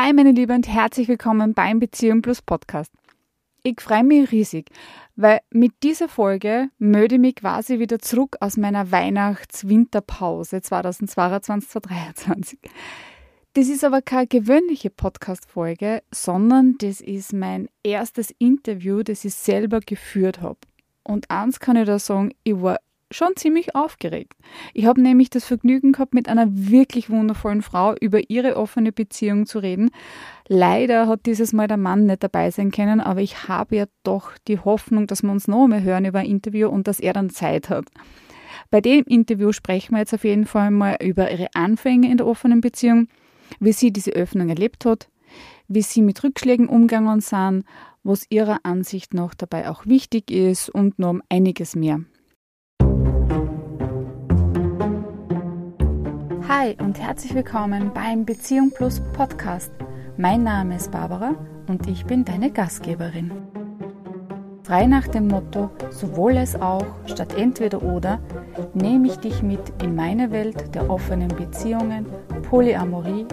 Hi meine Liebe und herzlich willkommen beim Beziehung Plus Podcast. Ich freue mich riesig, weil mit dieser Folge melde ich mich quasi wieder zurück aus meiner Weihnachts-Winterpause 2022-2023. Das ist aber keine gewöhnliche Podcast-Folge, sondern das ist mein erstes Interview, das ich selber geführt habe. Und eins kann ich da sagen, ich war schon ziemlich aufgeregt. Ich habe nämlich das Vergnügen gehabt, mit einer wirklich wundervollen Frau über ihre offene Beziehung zu reden. Leider hat dieses Mal der Mann nicht dabei sein können, aber ich habe ja doch die Hoffnung, dass wir uns noch mehr hören über ein Interview und dass er dann Zeit hat. Bei dem Interview sprechen wir jetzt auf jeden Fall mal über ihre Anfänge in der offenen Beziehung, wie sie diese Öffnung erlebt hat, wie sie mit Rückschlägen umgegangen sind, was ihrer Ansicht nach dabei auch wichtig ist und noch einiges mehr. Hi und herzlich willkommen beim Beziehung Plus Podcast. Mein Name ist Barbara und ich bin deine Gastgeberin. Frei nach dem Motto sowohl als auch statt entweder oder nehme ich dich mit in meine Welt der offenen Beziehungen, Polyamorie,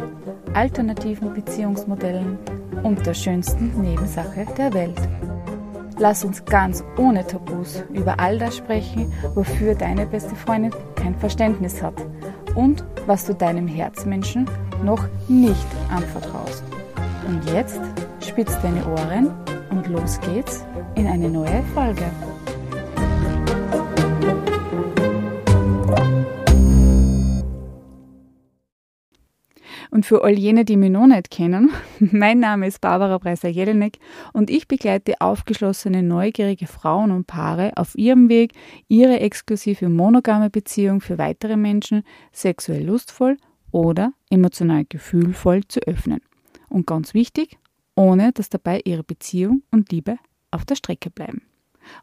alternativen Beziehungsmodellen und der schönsten Nebensache der Welt. Lass uns ganz ohne Tabus über all das sprechen, wofür deine beste Freundin kein Verständnis hat und was du deinem Herzmenschen noch nicht anvertraust. Und jetzt spitz deine Ohren und los geht's in eine neue Folge. Für all jene, die mich noch nicht kennen, mein Name ist Barbara Breiser-Jelinek und ich begleite aufgeschlossene, neugierige Frauen und Paare auf ihrem Weg, ihre exklusive monogame Beziehung für weitere Menschen sexuell lustvoll oder emotional gefühlvoll zu öffnen. Und ganz wichtig, ohne dass dabei ihre Beziehung und Liebe auf der Strecke bleiben.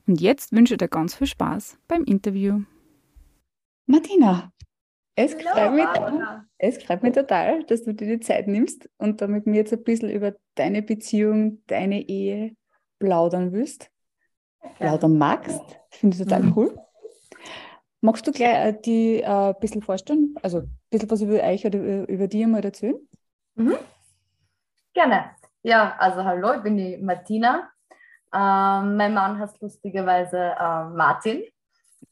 Und jetzt wünsche ich dir ganz viel Spaß beim Interview. Martina, es freut, mich, es freut mich total, dass du dir die Zeit nimmst und damit mir jetzt ein bisschen über deine Beziehung, deine Ehe plaudern willst. Plaudern magst. Finde ich total mhm. cool. Magst du gleich äh, die äh, ein bisschen vorstellen? Also ein bisschen was über euch oder über, über dich mal erzählen? Mhm. Gerne. Ja, also hallo, ich bin die Martina. Ähm, mein Mann heißt lustigerweise äh, Martin.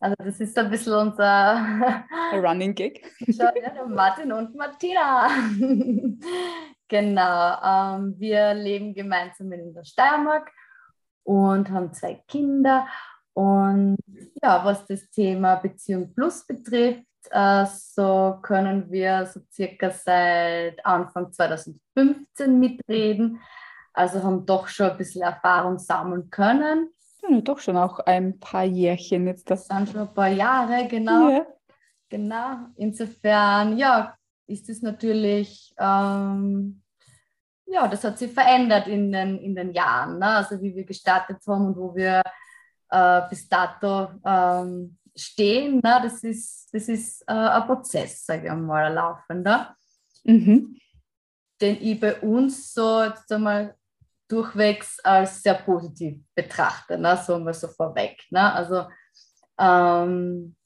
Also das ist ein bisschen unser Running Gig. Martin und Martina. genau. Ähm, wir leben gemeinsam in der Steiermark und haben zwei Kinder. Und ja, was das Thema Beziehung Plus betrifft, äh, so können wir so circa seit Anfang 2015 mitreden. Also haben doch schon ein bisschen Erfahrung sammeln können. Ja, doch schon auch ein paar Jährchen jetzt. Das sind schon ein paar Jahre, genau. Ja. Genau. Insofern, ja, ist es natürlich, ähm, ja, das hat sich verändert in den, in den Jahren. Ne? Also wie wir gestartet haben und wo wir äh, bis dato ähm, stehen, ne? das ist, das ist äh, ein Prozess, sage ich mal, ein laufender. Mhm. Den ich bei uns so jetzt einmal durchwegs als sehr positiv betrachte, ne? so mal so vorweg. Ne? Also ähm,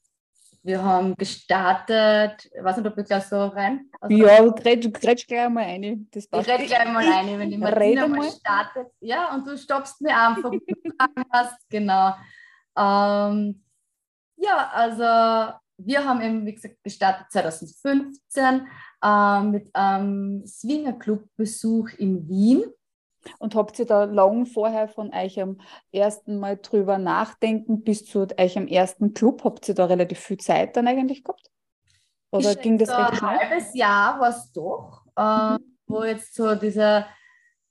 wir haben gestartet, ich weiß nicht, ob ich gleich so rein. Also, ja, du grätsch gleich mal rein. Das passt. Ich rede gleich mal rein, wenn die Martina mal startet. Ja, und du stoppst mir einfach, wenn du Fragen hast. Genau. Ähm, ja, also wir haben eben, wie gesagt, gestartet 2015 äh, mit einem Swingerclub-Besuch in Wien. Und habt ihr da lang vorher von euch am ersten Mal drüber nachdenken bis zu eurem ersten Club? Habt ihr da relativ viel Zeit dann eigentlich gehabt? Oder ich ging das recht schnell? Ein halbes Jahr war es doch, äh, wo jetzt so dieser,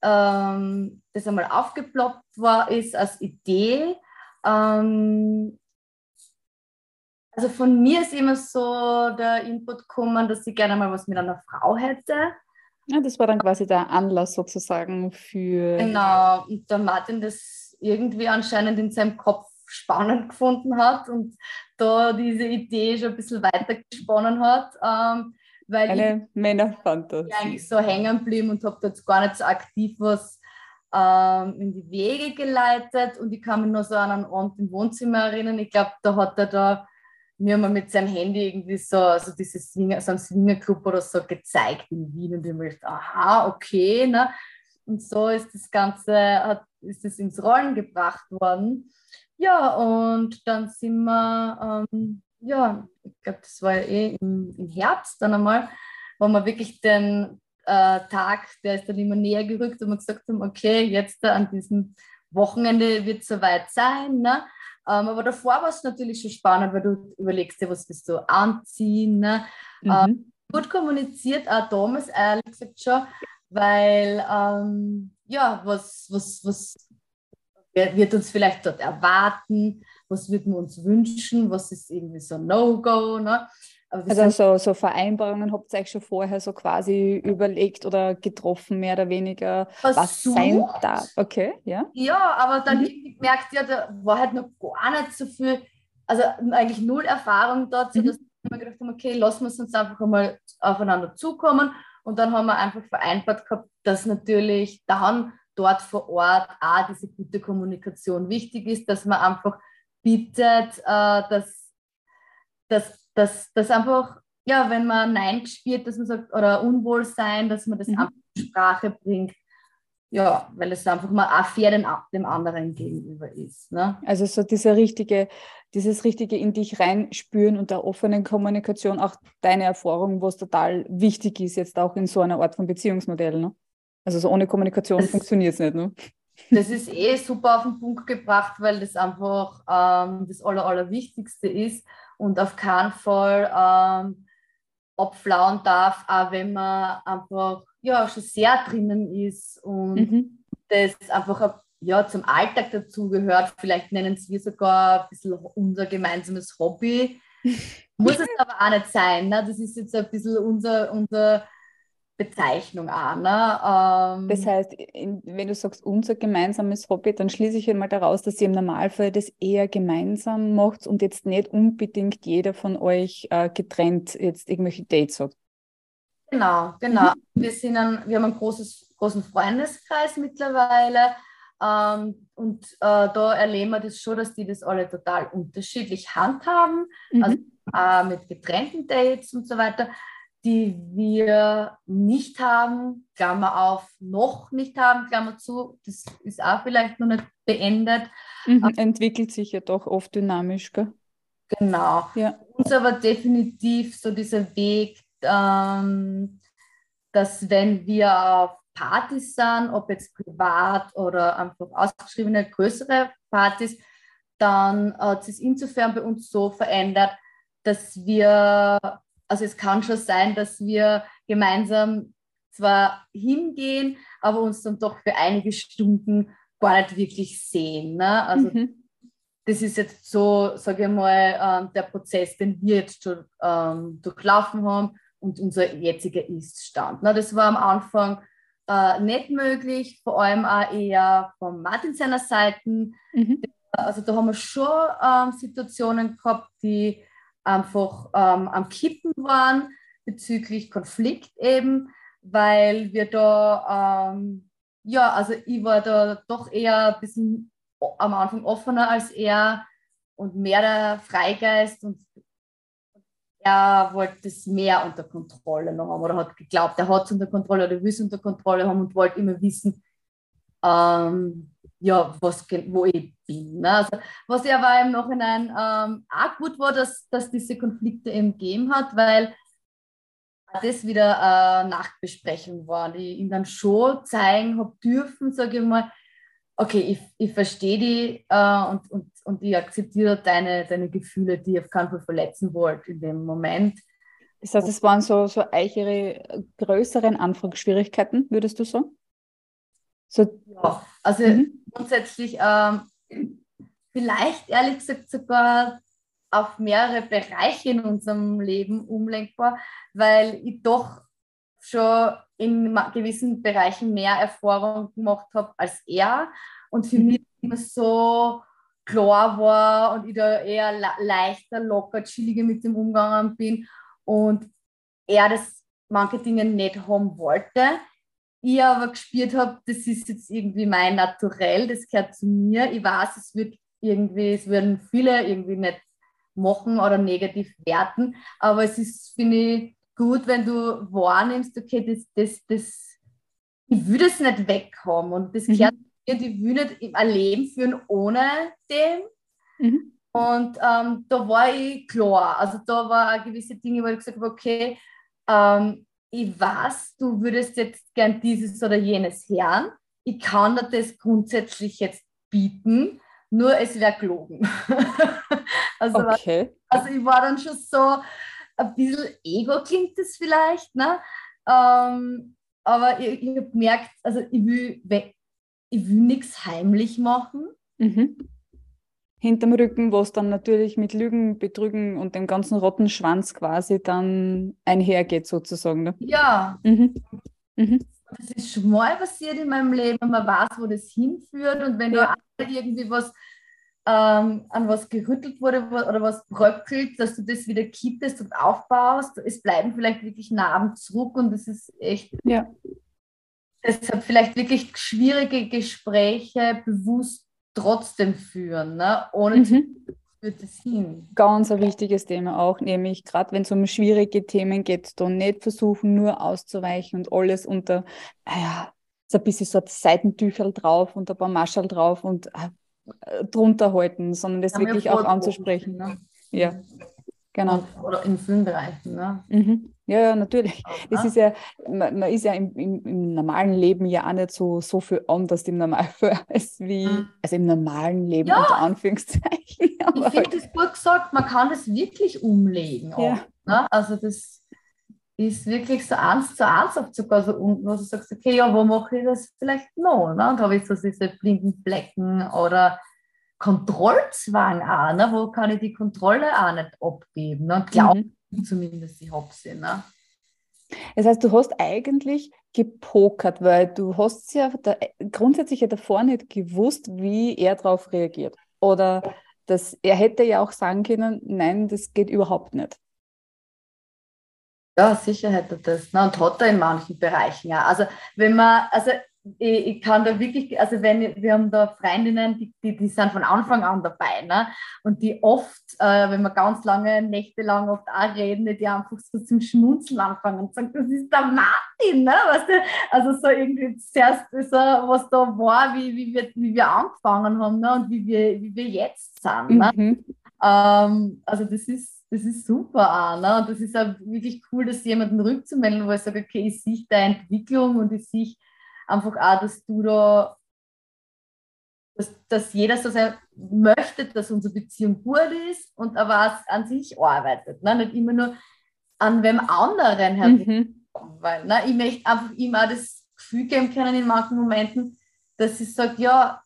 ähm, das einmal aufgeploppt war, ist als Idee. Ähm, also von mir ist immer so der Input gekommen, dass ich gerne mal was mit einer Frau hätte. Ja, das war dann quasi der Anlass sozusagen für. Genau, und der Martin das irgendwie anscheinend in seinem Kopf spannend gefunden hat und da diese Idee schon ein bisschen weiter gesponnen hat. Ähm, weil Eine Männerfantasie. eigentlich so hängen geblieben und habe jetzt gar nicht so aktiv was ähm, in die Wege geleitet und ich kann mich nur so an einen Abend im Wohnzimmer erinnern. Ich glaube, da hat er da mir mal mit seinem Handy irgendwie so, also dieses Swinger, so ein Swingerclub oder so gezeigt in Wien und ich mir gedacht, aha, okay, ne? Und so ist das Ganze, hat, ist es ins Rollen gebracht worden. Ja, und dann sind wir, ähm, ja, ich glaube, das war eh im, im, Herbst dann einmal, wo wir wirklich den äh, Tag, der ist dann immer näher gerückt und wir gesagt haben, okay, jetzt an diesem Wochenende wird es soweit sein. Ne? Ähm, aber davor war es natürlich schon spannend, weil du überlegst dir, was willst du anziehen. Ne? Mhm. Ähm, gut kommuniziert, auch damals ehrlich gesagt schon, weil ähm, ja, was, was, was wird uns vielleicht dort erwarten, was würden wir uns wünschen, was ist irgendwie so No-Go. Ne? Also so, so Vereinbarungen habt ihr euch schon vorher so quasi überlegt oder getroffen, mehr oder weniger, Versucht. was sein darf. Okay, ja. Ja, aber dann mhm. gemerkt, ja, da war halt noch gar nicht so viel, also eigentlich null Erfahrung dort, mhm. sodass wir gedacht haben, okay, lassen wir es uns einfach einmal aufeinander zukommen. Und dann haben wir einfach vereinbart gehabt, dass natürlich dann dort vor Ort auch diese gute Kommunikation wichtig ist, dass man einfach bittet, äh, dass, dass, dass, dass einfach, ja, wenn man Nein spürt, dass man sagt, oder Unwohlsein, dass man das mhm. einfach in Sprache bringt. Ja, weil es einfach mal auch fair dem, dem anderen gegenüber ist. Ne? Also so diese richtige, dieses richtige in dich reinspüren und der offenen Kommunikation, auch deine Erfahrung, was total wichtig ist, jetzt auch in so einer Art von Beziehungsmodell. Ne? Also so ohne Kommunikation funktioniert es nicht. Ne? Das ist eh super auf den Punkt gebracht, weil das einfach ähm, das Aller, Allerwichtigste ist und auf keinen Fall ähm, abflauen darf, auch wenn man einfach ja, schon sehr drinnen ist und mhm. das einfach ja, zum Alltag dazugehört. Vielleicht nennen wir sogar ein bisschen unser gemeinsames Hobby. Muss es aber auch nicht sein. Ne? Das ist jetzt ein bisschen unser, unser Bezeichnung an. Ne? Ähm, das heißt, in, wenn du sagst, unser gemeinsames Hobby, dann schließe ich einmal daraus, dass ihr im Normalfall das eher gemeinsam macht und jetzt nicht unbedingt jeder von euch äh, getrennt jetzt irgendwelche Dates hat. Genau, genau. Mhm. Wir, sind ein, wir haben einen großes, großen Freundeskreis mittlerweile. Ähm, und äh, da erleben wir das schon, dass die das alle total unterschiedlich handhaben. Mhm. Also äh, mit getrennten Dates und so weiter die wir nicht haben, Klammer auf, noch nicht haben, Klammer zu, das ist auch vielleicht noch nicht beendet. Mhm, entwickelt sich ja doch oft dynamisch, gell? Genau. Ja. Uns aber definitiv so dieser Weg, ähm, dass wenn wir auf Partys sind, ob jetzt privat oder einfach ausgeschriebene größere Partys, dann hat es insofern bei uns so verändert, dass wir also es kann schon sein, dass wir gemeinsam zwar hingehen, aber uns dann doch für einige Stunden gar nicht wirklich sehen. Ne? Also mhm. das ist jetzt so, sage ich mal, ähm, der Prozess, den wir jetzt schon ähm, durchlaufen haben und unser jetziger Ist-Stand. Ne? Das war am Anfang äh, nicht möglich, vor allem auch eher von Martin seiner Seite. Mhm. Also da haben wir schon ähm, Situationen gehabt, die einfach ähm, am Kippen waren bezüglich Konflikt eben, weil wir da, ähm, ja, also ich war da doch eher ein bisschen am Anfang offener als er und mehr der Freigeist und er wollte es mehr unter Kontrolle noch haben oder hat geglaubt, er hat es unter Kontrolle oder will es unter Kontrolle haben und wollte immer wissen, ähm, ja, was, wo ich bin. Ne? Also, was ja aber im Nachhinein ähm, auch gut war, dass, dass diese Konflikte eben gegeben hat, weil das wieder eine Nachbesprechung war, die ihm dann schon zeigen habe dürfen, sage ich mal, okay, ich, ich verstehe die äh, und, und, und ich akzeptiere deine, deine Gefühle, die ich auf keinen Fall verletzen wollte in dem Moment. Das heißt, es waren so, so eichere, größeren Anfangsschwierigkeiten, würdest du sagen? So, ja, also mhm. grundsätzlich ähm, vielleicht ehrlich gesagt sogar auf mehrere Bereiche in unserem Leben umlenkbar, weil ich doch schon in gewissen Bereichen mehr Erfahrung gemacht habe als er und für mhm. mich immer so klar war und ich da eher leichter, locker, chilliger mit dem Umgang bin und er das manche Dinge nicht haben wollte ich aber gespürt habe, das ist jetzt irgendwie mein Naturell, das gehört zu mir. Ich weiß, es wird irgendwie, es würden viele irgendwie nicht machen oder negativ werten. Aber es ist, finde ich, gut, wenn du wahrnimmst, okay, das, das, das, ich will das nicht weghaben und das mhm. gehört mir, ich will nicht ein Leben führen ohne dem. Mhm. Und ähm, da war ich klar. Also da war gewisse Dinge, wo ich gesagt habe, okay, ähm, ich weiß, du würdest jetzt gern dieses oder jenes hören. Ich kann dir das grundsätzlich jetzt bieten, nur es wäre gelogen. also, okay. also ich war dann schon so, ein bisschen Ego klingt das vielleicht, ne? Ähm, aber ich, ich habe gemerkt, also ich will, ich will nichts heimlich machen. Mhm hinterm Rücken, was dann natürlich mit Lügen, Betrügen und dem ganzen Rottenschwanz quasi dann einhergeht, sozusagen. Ne? Ja. Mhm. Mhm. Das ist schon mal passiert in meinem Leben, man weiß, wo das hinführt und wenn ja. da irgendwie was ähm, an was gerüttelt wurde oder was bröckelt, dass du das wieder kippst und aufbaust. Es bleiben vielleicht wirklich Narben zurück und das ist echt. Ja. Deshalb vielleicht wirklich schwierige Gespräche bewusst trotzdem führen, ne? ohne mhm. führt es hin. Ganz ein wichtiges Thema auch, nämlich gerade wenn es um schwierige Themen geht, dann nicht versuchen, nur auszuweichen und alles unter, naja, so ein bisschen so ein Seitentüchel drauf und ein paar Maschel drauf und äh, drunter halten, sondern das wirklich auch anzusprechen. Ne? Ja. Genau. Oder in vielen Bereichen. Ne? Mhm. Ja, natürlich. Das ist ja, man, man ist ja im, im, im, normalen Leben ja auch nicht so, so viel anders im Normalfall als wie, mhm. also im normalen Leben ja. unter Anführungszeichen. Aber ich finde das gut gesagt, man kann das wirklich umlegen. Auch, ja. ne? Also das ist wirklich so eins zu eins sogar so unten, wo du sagst, okay, ja, wo mache ich das vielleicht noch? Ne? Und habe ich so diese blinden Flecken oder Kontrollzwang auch, ne? wo kann ich die Kontrolle auch nicht abgeben? Ne? Glauben mhm. zumindest, ich habe sie. Ne? Das heißt, du hast eigentlich gepokert, weil du hast ja da, grundsätzlich ja davor nicht gewusst, wie er darauf reagiert. Oder dass er hätte ja auch sagen können, nein, das geht überhaupt nicht. Ja, sicher hätte das. Ne? Und hat er in manchen Bereichen ja. Also wenn man, also ich, ich, kann da wirklich, also wenn wir haben da Freundinnen, die, die, die sind von Anfang an dabei, ne? Und die oft, äh, wenn wir ganz lange, nächtelang oft auch reden, die einfach so zum Schmunzeln anfangen und sagen, das ist der Martin, ne? Weißt du? Also so irgendwie zuerst so, was da war, wie, wie, wir, wie wir angefangen haben, ne? Und wie wir, wie wir jetzt sind. Ne? Mhm. Ähm, also das ist, das ist super auch, ne? Und das ist auch wirklich cool, das jemanden rückzumelden, wo ich sage, okay, ich sehe deine Entwicklung und ich sehe einfach auch, dass du da, dass, dass jeder so sein möchte, dass unsere Beziehung gut ist und aber auch an sich arbeitet. Ne? Nicht immer nur an wem anderen her. Mhm. Weil ne? ich möchte einfach immer das Gefühl geben können in manchen Momenten, dass ich sage, ja,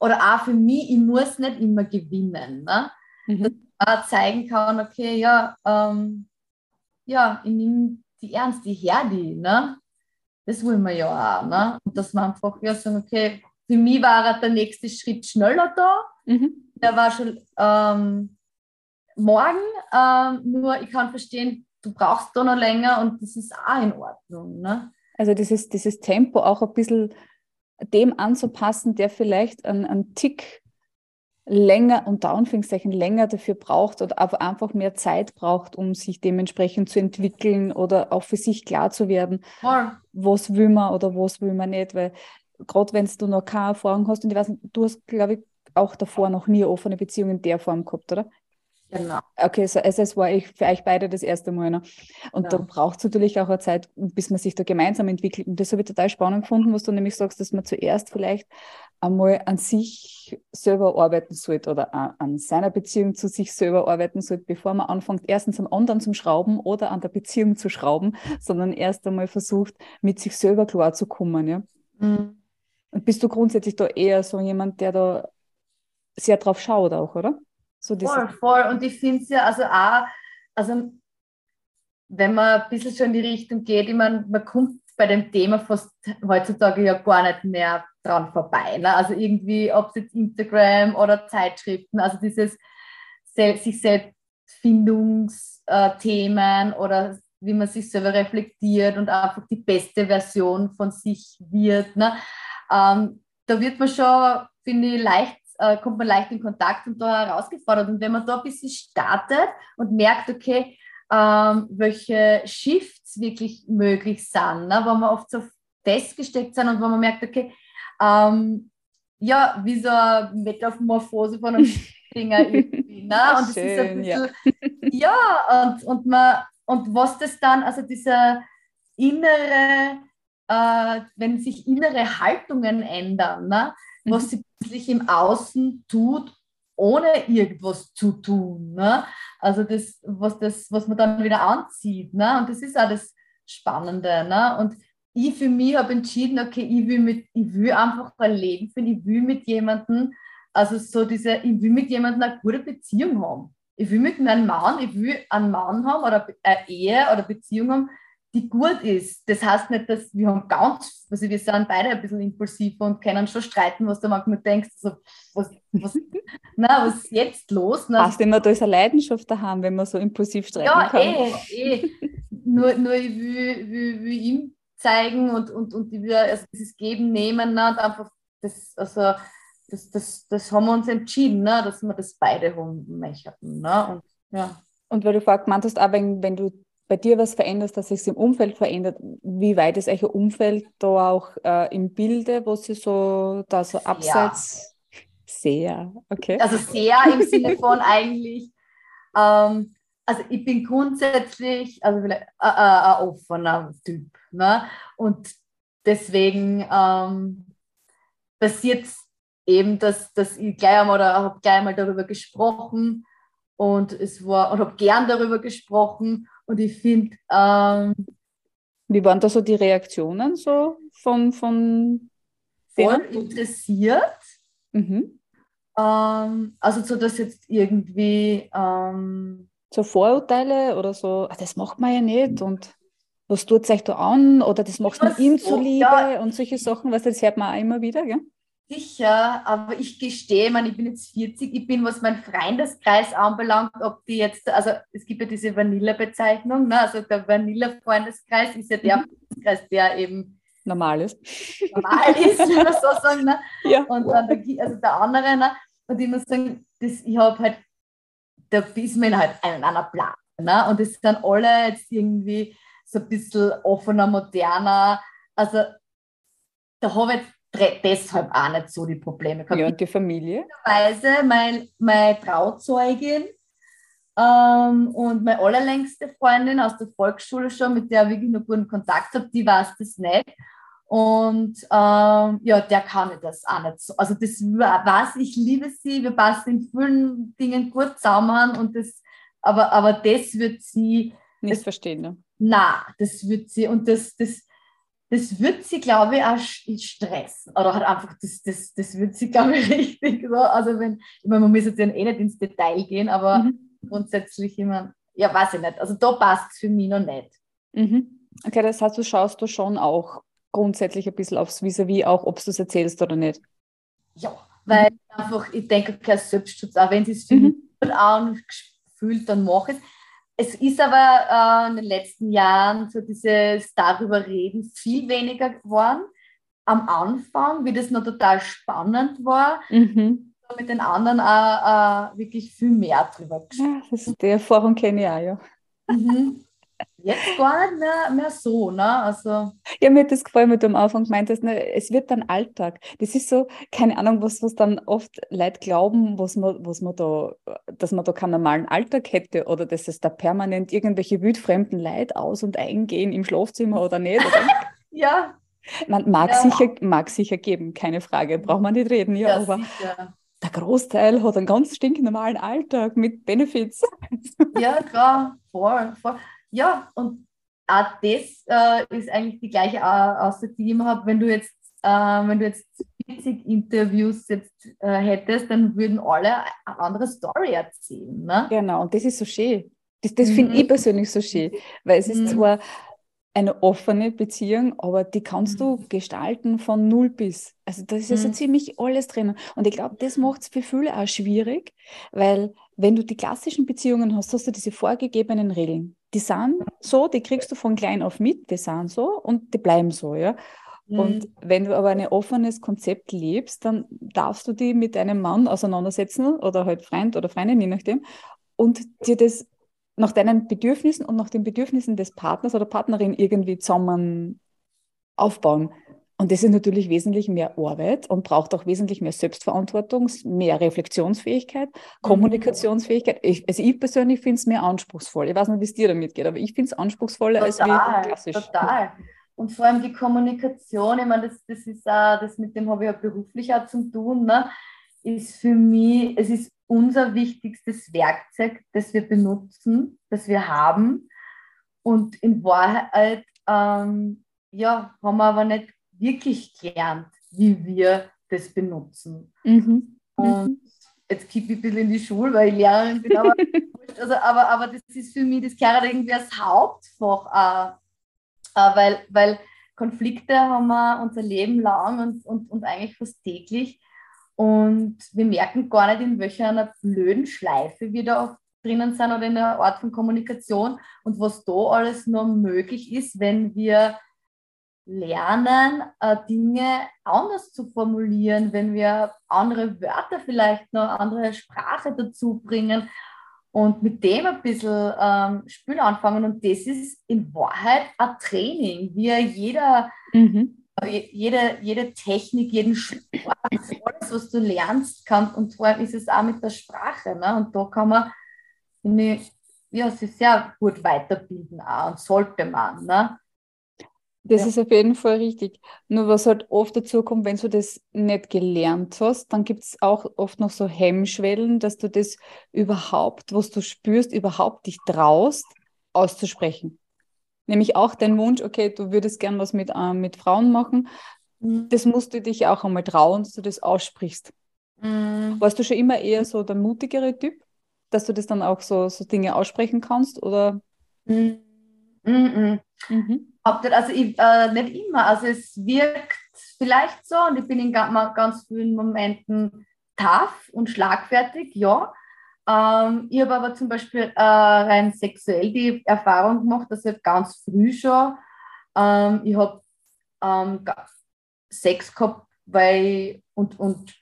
oder auch für mich, ich muss nicht immer gewinnen. Ne? Mhm. Dass ich auch zeigen kann, okay, ja, ähm, ja, ich nehme die ernst, ich her die. Ne? Das wollen wir ja auch. Ne? Und dass wir einfach ja sagen, okay, für mich war der nächste Schritt schneller da. Mhm. Der war schon ähm, morgen, ähm, nur ich kann verstehen, du brauchst da noch länger und das ist auch in Ordnung. Ne? Also dieses, dieses Tempo auch ein bisschen dem anzupassen, der vielleicht einen Tick länger, unter Anführungszeichen länger dafür braucht oder aber einfach mehr Zeit braucht, um sich dementsprechend zu entwickeln oder auch für sich klar zu werden, ja. was will man oder was will man nicht, weil gerade wenn du noch keine Erfahrung hast und ich weiß nicht, du hast, glaube ich, auch davor noch nie offene Beziehungen in der Form gehabt, oder? Genau. Okay, so also es war ich für euch beide das erste Mal. Ne? Und ja. da braucht es natürlich auch eine Zeit, bis man sich da gemeinsam entwickelt. Und das habe ich total spannend gefunden, was du nämlich sagst, dass man zuerst vielleicht einmal an sich selber arbeiten sollte oder an seiner Beziehung zu sich selber arbeiten sollte, bevor man anfängt, erstens am anderen zum Schrauben oder an der Beziehung zu schrauben, sondern erst einmal versucht, mit sich selber klar zu kommen. Ja? Mhm. Und bist du grundsätzlich da eher so jemand, der da sehr drauf schaut auch, oder? So voll, voll. Und ich finde es ja also auch, also wenn man ein bisschen schon in die Richtung geht, ich meine, man kommt bei dem Thema fast heutzutage ja gar nicht mehr dran vorbei. Ne? Also irgendwie, ob es jetzt Instagram oder Zeitschriften, also dieses sich Selbstfindungsthemen oder wie man sich selber reflektiert und einfach die beste Version von sich wird. Ne? Ähm, da wird man schon, finde ich, leicht äh, kommt man leicht in Kontakt und da herausgefordert. Und wenn man da ein bisschen startet und merkt, okay, ähm, welche Shifts wirklich möglich sind, ne? wo man oft so festgesteckt sind und wo man merkt, okay, ähm, ja, wie so eine Metamorphose von einem Finger irgendwie. Ne? Und das ist ein bisschen, ja, ja und, und, man, und was das dann, also dieser innere, äh, wenn sich innere Haltungen ändern, ne? Was mhm. sie plötzlich im Außen tut, ohne irgendwas zu tun. Ne? Also das, was, das, was man dann wieder anzieht. Ne? Und das ist auch das Spannende. Ne? Und ich für mich habe entschieden, okay, ich will, mit, ich will einfach ein Leben führen, ich will mit jemandem, also so diese, ich will mit jemandem eine gute Beziehung haben. Ich will mit meinem Mann, ich will einen Mann haben oder eine Ehe oder Beziehung haben, die gut ist. Das heißt nicht, dass wir haben ganz, also wir sind beide ein bisschen impulsiv und können schon streiten, was du manchmal denkst, also was, was, na, was ist jetzt los? Na, Hast immer, da ist eine Leidenschaft daheim, wenn man so impulsiv streiten ja, kann. Ja, eh, eh. nur, nur ich will, will, will ihm zeigen und, und, und die wir, also dieses Geben, Nehmen, ne, und einfach das, also das, das, das haben wir uns entschieden, ne, dass wir das beide haben möchten. Ne, und, ja. und weil du vorhin gemeint hast, auch wenn, wenn du bei dir was veränderst, dass sich im Umfeld verändert, wie weit ist euer Umfeld da auch äh, im Bilde, wo sie so da so abseits ja. sehr, okay. Also sehr im Sinne von eigentlich ähm, also ich bin grundsätzlich also vielleicht äh, äh, ein offener Typ. Ne? Und deswegen ähm, passiert eben, dass, dass ich gleich einmal, oder habe gleich einmal darüber gesprochen und es war, und habe gern darüber gesprochen und ich finde. Ähm, Wie waren da so die Reaktionen so von, von voll interessiert. Mhm. Ähm, also so, dass jetzt irgendwie ähm, so Vorurteile oder so, ah, das macht man ja nicht und was tut euch da an oder das macht man ihm zuliebe ja. und solche Sachen, was das hört man auch immer wieder, gell? Sicher, aber ich gestehe, man, ich bin jetzt 40, ich bin, was mein Freundeskreis anbelangt, ob die jetzt, also es gibt ja diese Vanilla-Bezeichnung, ne? also der Vanilla-Freundeskreis ist ja der mhm. Freundeskreis, der eben normal ist. Normal ist, wenn man so sagen. Ne? Ja. Und dann der, also der andere, ne? und ich muss sagen, das, ich habe halt da ist man halt in einer Plan. Ne? Und es sind alle jetzt irgendwie so ein bisschen offener, moderner. Also da habe ich jetzt deshalb auch nicht so die Probleme gehabt. Ja, und die Familie? Weise, mein, meine Trauzeugin ähm, und meine allerlängste Freundin aus der Volksschule schon, mit der ich wirklich noch guten Kontakt habe, die weiß das nicht. Und ähm, ja, der kann ich das auch nicht so. Also das weiß ich, liebe sie, wir passen in vielen Dingen gut zusammen und das, aber, aber das wird sie nicht das, verstehen. Ne? Na, das wird sie und das, das, das wird sie, glaube ich, auch stressen. Oder halt einfach, das, das, das wird sie, glaube ich, richtig so. Also wenn, ich meine, man muss jetzt ja eh nicht ins Detail gehen, aber mhm. grundsätzlich immer, ja, weiß ich nicht. Also da passt es für mich noch nicht. Mhm. Okay, das heißt, du schaust du schon auch grundsätzlich ein bisschen aufs Vis-a-vis, -vis, auch ob du es erzählst oder nicht. Ja, weil mhm. einfach, ich denke, kein Selbstschutz, auch wenn es sich mhm. gut anfühlt, dann mache ich es. Es ist aber äh, in den letzten Jahren so dieses darüber reden viel weniger geworden. Am Anfang, wie das noch total spannend war, mhm. mit den anderen auch äh, wirklich viel mehr drüber gesprochen. Ja, das ist, die Erfahrung kenne ich auch, ja. Mhm. Jetzt gar nicht mehr, mehr so, ne? Also. Ja, mir hat das gefallen, wie du am Anfang gemeint hast, ne? es wird dann Alltag. Das ist so, keine Ahnung, was, was dann oft Leute glauben, was man, was man da, dass man da keinen normalen Alltag hätte oder dass es da permanent irgendwelche wildfremden Leute aus- und eingehen im Schlafzimmer oder nicht. Oder? ja. Man mag, ja. sicher, mag sicher geben, keine Frage, braucht man nicht reden, ja, ja aber sicher. der Großteil hat einen ganz stinknormalen Alltag mit Benefits. Ja, klar, voll, voll ja, und auch das äh, ist eigentlich die gleiche Aussage, die ich immer habe. Wenn du jetzt, äh, wenn du jetzt 40 Interviews jetzt äh, hättest, dann würden alle eine andere Story erzählen. Ne? Genau, und das ist so schön. Das, das mhm. finde ich persönlich so schön, weil es ist mhm. zwar eine offene Beziehung, aber die kannst du mhm. gestalten von null bis. Also da ist ja so mhm. ziemlich alles drin. Und ich glaube, das macht es für viele auch schwierig, weil wenn du die klassischen Beziehungen hast, hast du diese vorgegebenen Regeln. Die sind so, die kriegst du von klein auf mit, die sind so und die bleiben so, ja. Mhm. Und wenn du aber ein offenes Konzept lebst, dann darfst du dich mit deinem Mann auseinandersetzen oder halt Freund oder Freundin, je nachdem, und dir das nach deinen Bedürfnissen und nach den Bedürfnissen des Partners oder Partnerin irgendwie zusammen aufbauen. Und das ist natürlich wesentlich mehr Arbeit und braucht auch wesentlich mehr Selbstverantwortung, mehr Reflexionsfähigkeit, mhm. Kommunikationsfähigkeit. Ich, also ich persönlich finde es mehr anspruchsvoll. Ich weiß nicht, wie es dir damit geht, aber ich finde es anspruchsvoller total, als klassisch. Total. Und vor allem die Kommunikation, ich meine, das, das ist auch, das mit dem habe ich ja beruflich auch zu tun, ne, ist für mich, es ist unser wichtigstes Werkzeug, das wir benutzen, das wir haben. Und in Wahrheit, ähm, ja, haben wir aber nicht wirklich gelernt, wie wir das benutzen. Mhm. Und mhm. jetzt kippe ich ein bisschen in die Schule, weil ich Lehrerin bin, aber, also, aber, aber das ist für mich, das gehört irgendwie als Hauptfach auch, äh, weil, weil Konflikte haben wir unser Leben lang und, und, und eigentlich fast täglich. Und wir merken gar nicht, in welcher einer blöden Schleife wir da drinnen sind oder in einer Art von Kommunikation und was da alles noch möglich ist, wenn wir lernen, äh, Dinge anders zu formulieren, wenn wir andere Wörter vielleicht noch, andere Sprache dazu bringen und mit dem ein bisschen ähm, Spiel anfangen. Und das ist in Wahrheit ein Training, wie jeder, mhm. jede, jede Technik, jeden Sport, alles, was du lernst, kann. Und vor allem ist es auch mit der Sprache. Ne? Und da kann man eine, ja, sich sehr gut weiterbilden auch und sollte man. Ne? Das ja. ist auf jeden Fall richtig. Nur was halt oft dazu kommt, wenn du das nicht gelernt hast, dann gibt es auch oft noch so Hemmschwellen, dass du das überhaupt, was du spürst, überhaupt dich traust, auszusprechen. Nämlich auch dein Wunsch, okay, du würdest gern was mit, äh, mit Frauen machen. Mhm. Das musst du dich auch einmal trauen, dass du das aussprichst. Mhm. Warst du schon immer eher so der mutigere Typ, dass du das dann auch so, so Dinge aussprechen kannst? Oder? Mhm. Mhm. Mhm. Also ich, äh, nicht immer. Also es wirkt vielleicht so und ich bin in ganz vielen Momenten tough und schlagfertig, ja. Ähm, ich habe aber zum Beispiel äh, rein sexuell die Erfahrung gemacht, dass ich ganz früh schon, ähm, ich habe ähm, Sex gehabt, weil und, und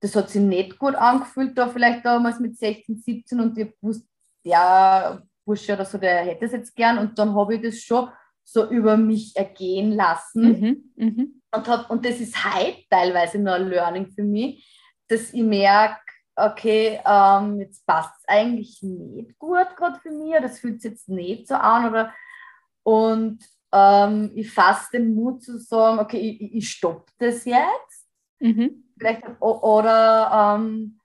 das hat sich nicht gut angefühlt, da vielleicht damals mit 16, 17 und ich wusste, der Bursche oder so, der hätte es jetzt gern und dann habe ich das schon so über mich ergehen lassen. Mhm, mh. und, hab, und das ist heute teilweise nur ein Learning für mich, dass ich merke, okay, ähm, jetzt passt es eigentlich nicht gut gerade für mich, das fühlt sich jetzt nicht so an. Oder, und ähm, ich fasse den Mut zu sagen, okay, ich, ich stoppe das jetzt. Mhm. Vielleicht, oder, ähm,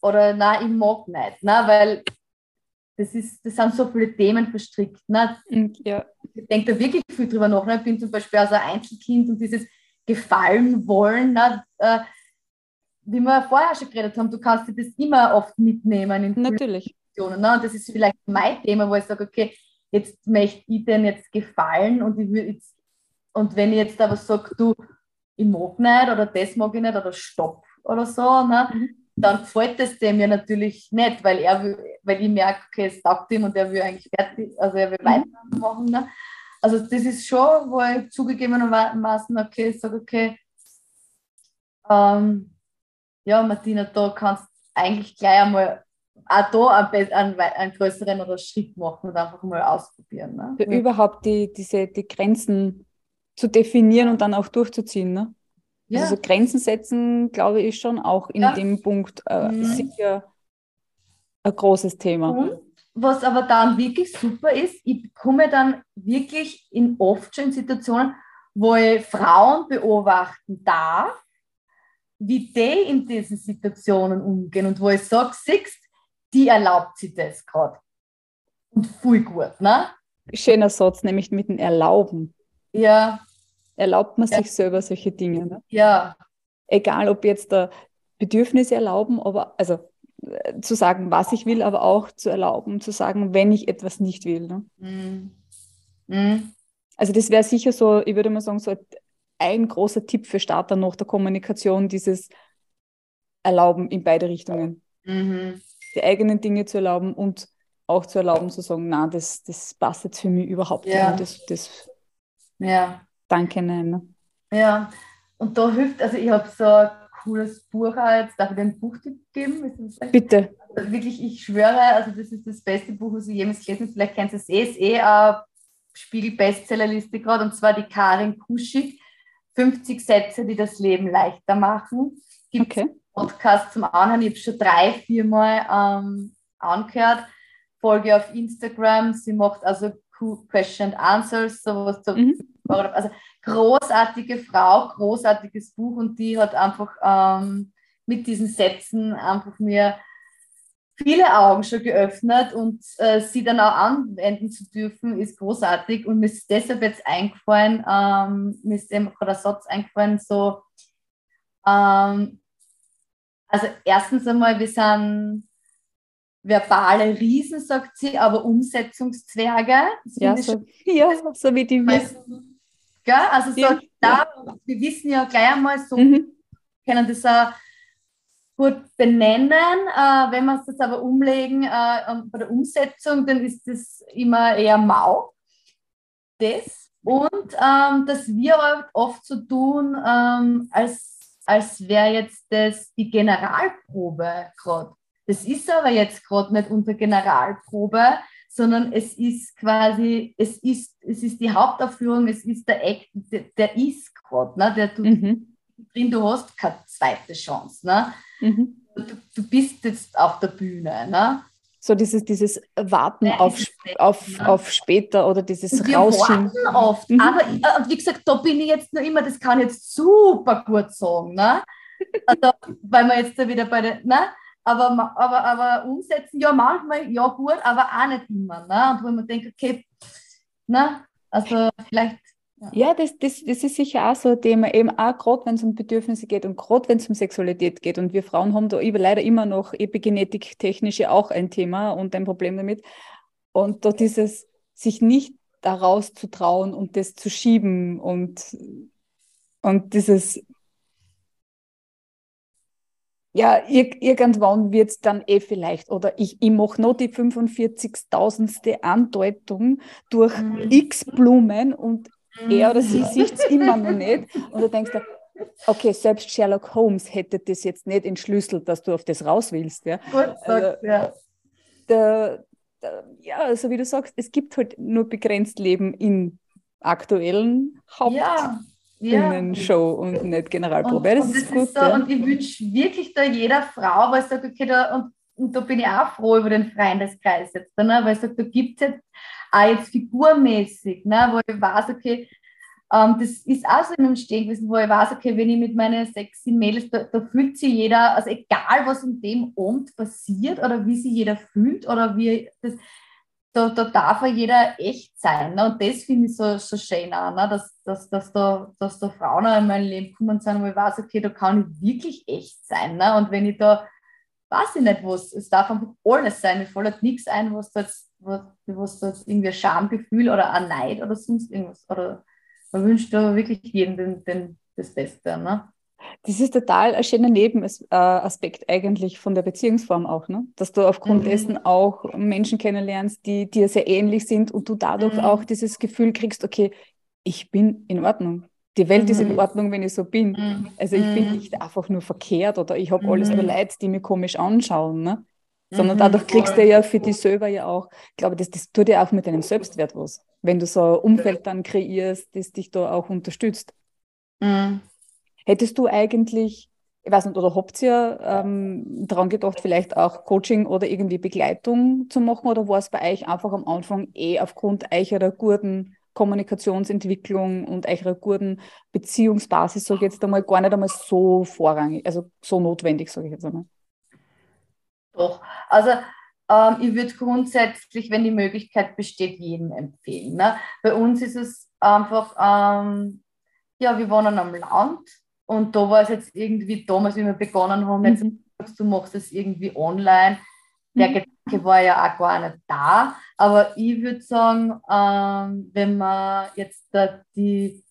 oder nein, ich mag nicht, ne? weil das, ist, das sind so viele Themen verstrickt. Ne? Ja. Ich denke da wirklich viel drüber nach. Ne? Ich bin zum Beispiel also ein Einzelkind und dieses Gefallen wollen, ne? Äh, wie wir vorher schon geredet haben, du kannst dir das immer oft mitnehmen in Natürlich. Situationen. Ne? Und das ist vielleicht mein Thema, wo ich sage, okay, jetzt möchte ich denn jetzt gefallen und ich will jetzt, und wenn ich jetzt aber sage, du, ich mag nicht oder das mag ich nicht oder stopp oder so, ne? Mhm dann gefällt es dem ja natürlich nicht, weil er will, weil ich merke, okay, es taugt ihm und er will eigentlich fertig, also er will mhm. weitermachen. Ne? Also das ist schon, wo ich zugegebenermaßen, okay, ich sage, okay, ähm, ja, Martina, da kannst du eigentlich gleich einmal auch da einen, einen, einen größeren oder Schritt machen und einfach mal ausprobieren. Ne? Überhaupt die, diese, die Grenzen zu definieren und dann auch durchzuziehen. Ne? Ja. Also Grenzen setzen, glaube ich, schon auch in ja. dem Punkt äh, mhm. sicher ein großes Thema. Und was aber dann wirklich super ist, ich komme dann wirklich in oft schon in Situationen, wo ich Frauen beobachten darf, wie die in diesen Situationen umgehen und wo ich sage, siehst, die erlaubt sich das gerade. Und voll gut, ne? Schöner Satz, nämlich mit dem Erlauben. Ja, erlaubt man ja. sich selber solche Dinge. Ne? Ja. Egal, ob jetzt da Bedürfnisse erlauben, aber also äh, zu sagen, was ich will, aber auch zu erlauben, zu sagen, wenn ich etwas nicht will. Ne? Mhm. Mhm. Also das wäre sicher so, ich würde mal sagen, so ein großer Tipp für Starter nach der Kommunikation, dieses Erlauben in beide Richtungen. Mhm. Die eigenen Dinge zu erlauben und auch zu erlauben, zu sagen, na, das, das passt jetzt für mich überhaupt ja. nicht. Das, das ja. Danke, nein. Ja, und da hilft, also ich habe so ein cooles Buch jetzt, darf ich dir ein Buchtipp geben? Bitte. Also wirklich, ich schwöre, also das ist das beste Buch, was ich jemals gelesen habe. Vielleicht kennst du es eh, ist eh eine Spiegel-Bestsellerliste gerade, und zwar die Karin Kuschig, 50 Sätze, die das Leben leichter machen. Gibt okay. Podcast zum Anhören, ich habe schon drei, vier Mal ähm, angehört, folge auf Instagram, sie macht also Question and Answers, sowas zu, mhm. also großartige Frau, großartiges Buch und die hat einfach ähm, mit diesen Sätzen einfach mir viele Augen schon geöffnet und äh, sie dann auch anwenden zu dürfen, ist großartig. Und mir ist deshalb jetzt eingefallen, ähm, mir ist eben gerade ein Satz eingefallen, so, ähm, also erstens einmal, wir sind verbale Riesen, sagt sie, aber Umsetzungszwerge. Ja so, ja, so wie die wissen. Ja, also so ja. da, wir wissen ja gleich einmal so, mhm. können das auch gut benennen. Äh, wenn wir es jetzt aber umlegen äh, bei der Umsetzung, dann ist das immer eher mau. Das. Und ähm, dass wir oft so tun, ähm, als, als wäre jetzt das die Generalprobe gerade. Das ist aber jetzt gerade nicht unter Generalprobe, sondern es ist quasi, es ist, es ist die Hauptaufführung, es ist der Act, der, der ist gerade, ne? der du mhm. drin, du hast keine zweite Chance. Ne? Mhm. Du, du, bist jetzt auf der Bühne. Ne? So dieses, dieses Warten ja, auf, auf, ja. auf später oder dieses und wir Rausschieben. warten oft, mhm. aber äh, wie gesagt, da bin ich jetzt noch immer, das kann ich jetzt super gut sagen. Ne? Also, weil wir jetzt da wieder bei der, ne? Aber, aber, aber umsetzen, ja, manchmal, ja, gut, aber auch nicht immer. Ne? Und wo man denkt, okay, ne? also vielleicht. Ja, ja das, das, das ist sicher auch so ein Thema, eben auch gerade wenn es um Bedürfnisse geht und gerade wenn es um Sexualität geht. Und wir Frauen haben da leider immer noch epigenetik technische auch ein Thema und ein Problem damit. Und da dieses, sich nicht daraus zu trauen und das zu schieben und, und dieses ja, ir irgendwann wird es dann eh vielleicht, oder ich, ich mache noch die 45.000. Andeutung durch mhm. x Blumen und mhm. er oder sie sieht es immer noch nicht. Und du denkst okay, selbst Sherlock Holmes hätte das jetzt nicht entschlüsselt, dass du auf das raus willst. Ja, Gut also, ja. Der, der, ja, also wie du sagst, es gibt halt nur begrenzt Leben in aktuellen Haupt. Ja Bühnenshow und nicht Generalprobe. Und, das, und das ist gut. Ist so, ja. Und ich wünsche wirklich da jeder Frau, weil ich sage, okay, da, und, und da bin ich auch froh über den Freundeskreis jetzt, ne? weil ich sage, da gibt es jetzt auch jetzt figurmäßig, ne? wo ich weiß, okay, ähm, das ist auch so in meinem Stehen gewesen, wo ich weiß, okay, wenn ich mit meinen sexy Mädels, da, da fühlt sich jeder, also egal was in dem Abend passiert oder wie sich jeder fühlt oder wie das, da, da darf ja jeder echt sein. Ne? Und das finde ich so, so schön auch, ne? dass, dass, dass, da, dass da Frauen in mein Leben kommen und sagen, wo ich weiß, okay, da kann ich wirklich echt sein. Ne? Und wenn ich da, weiß ich nicht was, es darf einfach alles sein, mir fällt nichts ein, was da was, was irgendwie ein Schamgefühl oder ein Neid oder sonst irgendwas. Oder man wünscht da wirklich jedem den, den, das Beste. Ne? Das ist total ein schöner Nebenaspekt eigentlich von der Beziehungsform auch, ne? dass du aufgrund mhm. dessen auch Menschen kennenlernst, die dir sehr ähnlich sind und du dadurch mhm. auch dieses Gefühl kriegst, okay, ich bin in Ordnung. Die Welt mhm. ist in mhm. Ordnung, wenn ich so bin. Mhm. Also ich bin mhm. nicht einfach nur verkehrt oder ich habe alles nur Leid, die mich komisch anschauen. Ne? Sondern dadurch kriegst du ja für dich selber ja auch, ich glaube, das, das tut ja auch mit deinem Selbstwert was. Wenn du so ein Umfeld dann kreierst, das dich da auch unterstützt. Hättest du eigentlich, ich weiß nicht, oder habt ihr ähm, daran gedacht, vielleicht auch Coaching oder irgendwie Begleitung zu machen oder war es bei euch einfach am Anfang eh aufgrund eurer guten Kommunikationsentwicklung und eurer guten Beziehungsbasis, sage ich jetzt einmal, gar nicht einmal so vorrangig, also so notwendig, sage ich jetzt einmal? Doch, also ähm, ich würde grundsätzlich, wenn die Möglichkeit besteht, jedem empfehlen. Ne? Bei uns ist es einfach, ähm, ja, wir wohnen am Land und da war es jetzt irgendwie damals, wie wir begonnen haben, jetzt, mhm. du machst es irgendwie online. Der mhm. Gedanke war ja auch gar nicht da. Aber ich würde sagen, ähm, wenn man jetzt die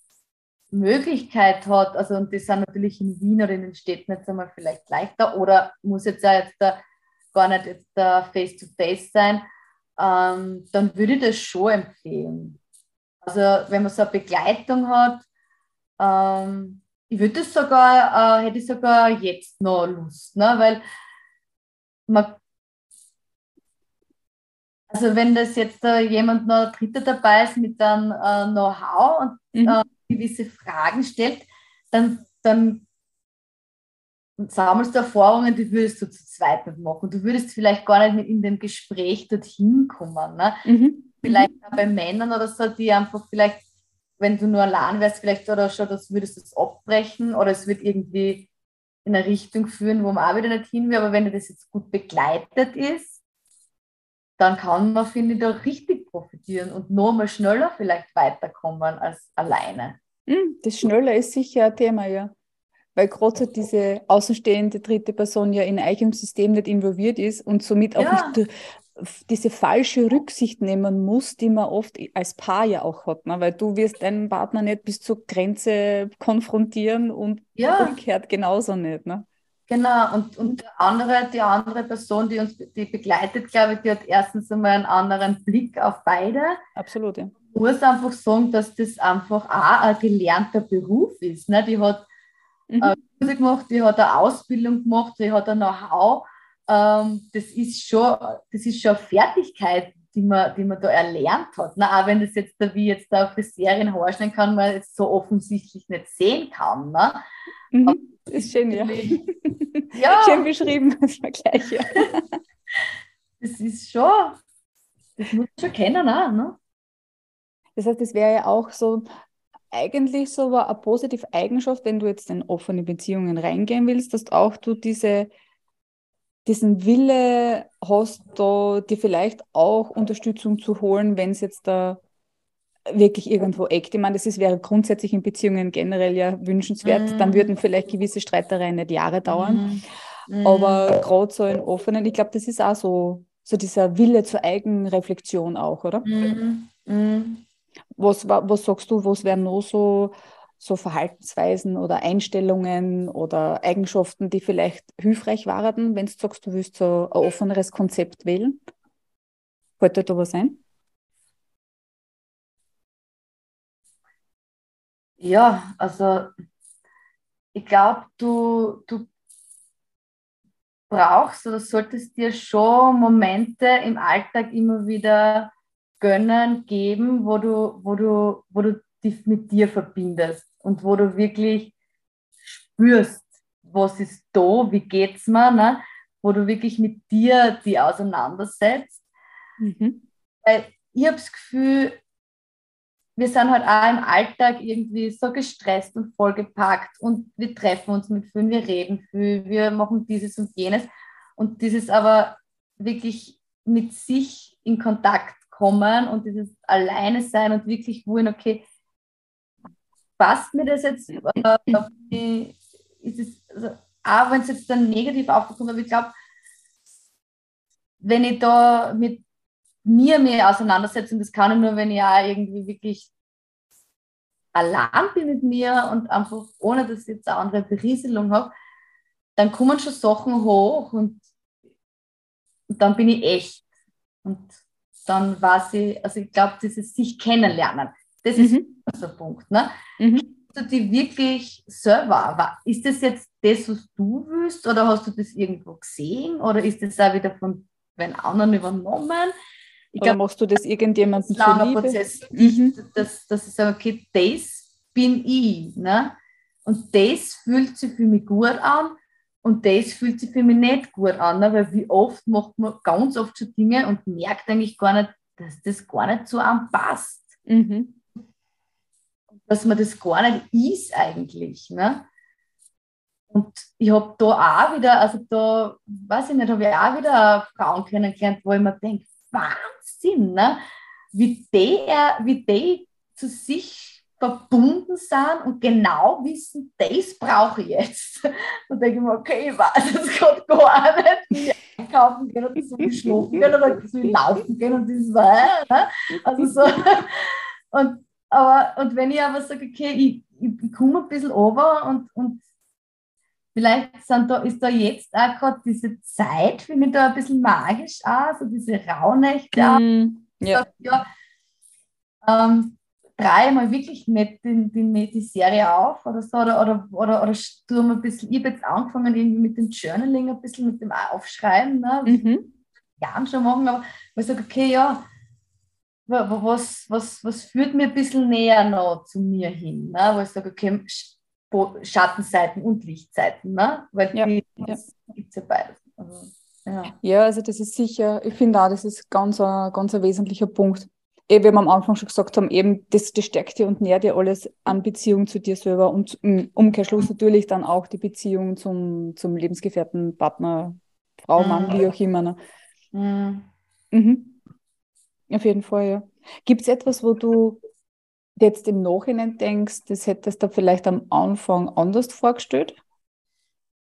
Möglichkeit hat, also und das sind natürlich in Wien oder in den Städten jetzt einmal vielleicht leichter oder muss jetzt auch jetzt da gar nicht jetzt da face-to-face sein, ähm, dann würde ich das schon empfehlen. Also wenn man so eine Begleitung hat, ähm, ich würde es sogar, äh, hätte ich sogar jetzt noch Lust, ne? weil man, also wenn das jetzt äh, jemand noch Dritter dabei ist mit einem äh, Know-how und mhm. Äh, gewisse Fragen stellt, dann, dann sammelst du Erfahrungen, die würdest du zu zweit nicht machen. Du würdest vielleicht gar nicht in dem Gespräch dorthin kommen. Ne? Mhm. Vielleicht auch bei Männern oder so, die einfach vielleicht wenn du nur allein wärst, vielleicht oder schon, das würdest du es abbrechen oder es wird irgendwie in eine Richtung führen, wo man auch wieder nicht hin will. Aber wenn das jetzt gut begleitet ist, dann kann man, finde ich, da richtig profitieren und noch mal schneller vielleicht weiterkommen als alleine. Hm, das Schneller ist sicher ein Thema, ja. Weil gerade diese außenstehende dritte Person ja in eigenem System nicht involviert ist und somit auch ja. nicht diese falsche Rücksicht nehmen muss, die man oft als Paar ja auch hat, ne? weil du wirst deinen Partner nicht bis zur Grenze konfrontieren und ja. umgekehrt genauso nicht. Ne? Genau, und, und die, andere, die andere Person, die uns die begleitet, glaube ich, die hat erstens einmal einen anderen Blick auf beide. Absolut, ja. Ich muss einfach sagen, dass das einfach auch ein gelernter Beruf ist. Ne? Die hat mhm. äh, gemacht, die hat eine Ausbildung gemacht, die hat ein Know-how ähm, das, ist schon, das ist schon Fertigkeit, die man, die man da erlernt hat. Na, auch wenn das jetzt, wie jetzt da Friseurin Haarschneiden kann, man jetzt so offensichtlich nicht sehen kann. Ne? Mhm, ist schön, ja. ja. Schön beschrieben, das Vergleich. Ja. das ist schon, das muss man schon kennen auch, ne? Das heißt, das wäre ja auch so eigentlich so eine positive Eigenschaft, wenn du jetzt in offene Beziehungen reingehen willst, dass auch du diese diesen Wille hast, da dir vielleicht auch Unterstützung zu holen, wenn es jetzt da wirklich irgendwo eckt. Ich meine, das ist, wäre grundsätzlich in Beziehungen generell ja wünschenswert. Mm. Dann würden vielleicht gewisse Streitereien nicht Jahre dauern. Mm. Aber gerade so in offenen, ich glaube, das ist auch so, so dieser Wille zur Eigenreflexion auch, oder? Mm. Was, was sagst du, was wären noch so so Verhaltensweisen oder Einstellungen oder Eigenschaften, die vielleicht hilfreich waren, wenn du sagst, du willst so ein offeneres Konzept wählen? Dir da was ein? Ja, also ich glaube, du, du brauchst oder solltest dir schon Momente im Alltag immer wieder gönnen, geben, wo du, wo du, wo du dich mit dir verbindest und wo du wirklich spürst, was ist da, wie geht's mir, ne? wo du wirklich mit dir die auseinandersetzt. Mhm. Weil ich habe das Gefühl, wir sind halt auch im Alltag irgendwie so gestresst und vollgepackt und wir treffen uns mit vielen, wir reden viel, wir machen dieses und jenes. Und dieses aber wirklich mit sich in Kontakt kommen und dieses Alleine sein und wirklich wollen, okay, passt mir das jetzt? Äh, ist es, also, auch wenn es jetzt dann negativ aufkommt, aber ich glaube, wenn ich da mit mir mehr auseinandersetze, und das kann ich nur, wenn ich auch irgendwie wirklich allein bin mit mir und einfach ohne, dass ich jetzt eine andere Berieselung habe, dann kommen schon Sachen hoch und, und dann bin ich echt. Und dann weiß ich, also ich glaube, dieses sich kennenlernen, das mhm. ist der Punkt. Ne? Mhm. Du die wirklich selber, ist das jetzt das, was du willst oder hast du das irgendwo gesehen oder ist das auch wieder von den anderen übernommen? Ich oder glaub, machst du das irgendjemandem das langer Prozess, mhm. dass, dass ich sage, okay, das bin ich. Ne? Und das fühlt sich für mich gut an und das fühlt sich für mich nicht gut an, ne? weil wie oft macht man ganz oft schon Dinge und merkt eigentlich gar nicht, dass das gar nicht so anpasst. Mhm dass man das gar nicht ist eigentlich. Ne? Und ich habe da auch wieder, also da, weiß ich nicht, habe ich auch wieder Frauen kennengelernt, wo ich mir denke, Wahnsinn, ne? wie, die, wie die zu sich verbunden sind und genau wissen, das brauche ich jetzt. Und denke ich mir, okay, ich weiß es gerade gar nicht, wie ich einkaufen gehen oder so schlafen gehen oder so laufen gehen und das war, ne? also so. Und aber, und wenn ich aber sage, okay, ich, ich, ich komme ein bisschen over und, und vielleicht sind da, ist da jetzt auch gerade diese Zeit, finde ich da ein bisschen magisch auch, so diese Rauhnächte. Mm, ja. ja ähm, drehe mal wirklich nicht die, die, die Serie auf oder so, oder, oder, oder, oder tue ein bisschen, ich habe jetzt angefangen irgendwie mit dem Journaling, ein bisschen mit dem Aufschreiben, ne? Mhm. Jahren schon machen, aber ich sage, okay, ja, was, was, was führt mir ein bisschen näher noch zu mir hin, ne? wo ich sage, okay, Schattenseiten und Lichtseiten, ne? weil ja, die ja. gibt es ja beides. Also, ja. ja, also das ist sicher, ich finde auch, das ist ganz ein, ganz ein wesentlicher Punkt. Eh, wie wir am Anfang schon gesagt haben, eben das, das stärkt dir und nährt dir alles an Beziehung zu dir selber und im Umkehrschluss natürlich dann auch die Beziehung zum, zum Lebensgefährten, Partner, Frau, Mann, mhm. wie auch immer. Ne? Mhm. Mhm. Auf jeden Fall, ja. Gibt es etwas, wo du jetzt im Nachhinein denkst, das hättest du vielleicht am Anfang anders vorgestellt?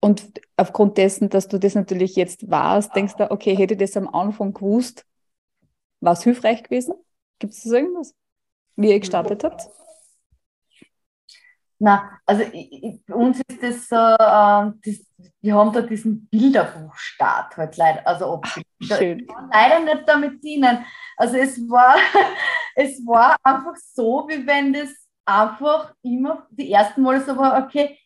Und aufgrund dessen, dass du das natürlich jetzt warst, denkst du, okay, hätte ich das am Anfang gewusst, war es hilfreich gewesen? Gibt es irgendwas, wie ihr gestartet habt? Na, also ich, bei uns ist das so, äh, das, wir haben da diesen Bilderbuchstart halt leider, also ob Ach, schön. leider nicht damit dienen. Also es war, es war einfach so, wie wenn das einfach immer die ersten Male so war, okay,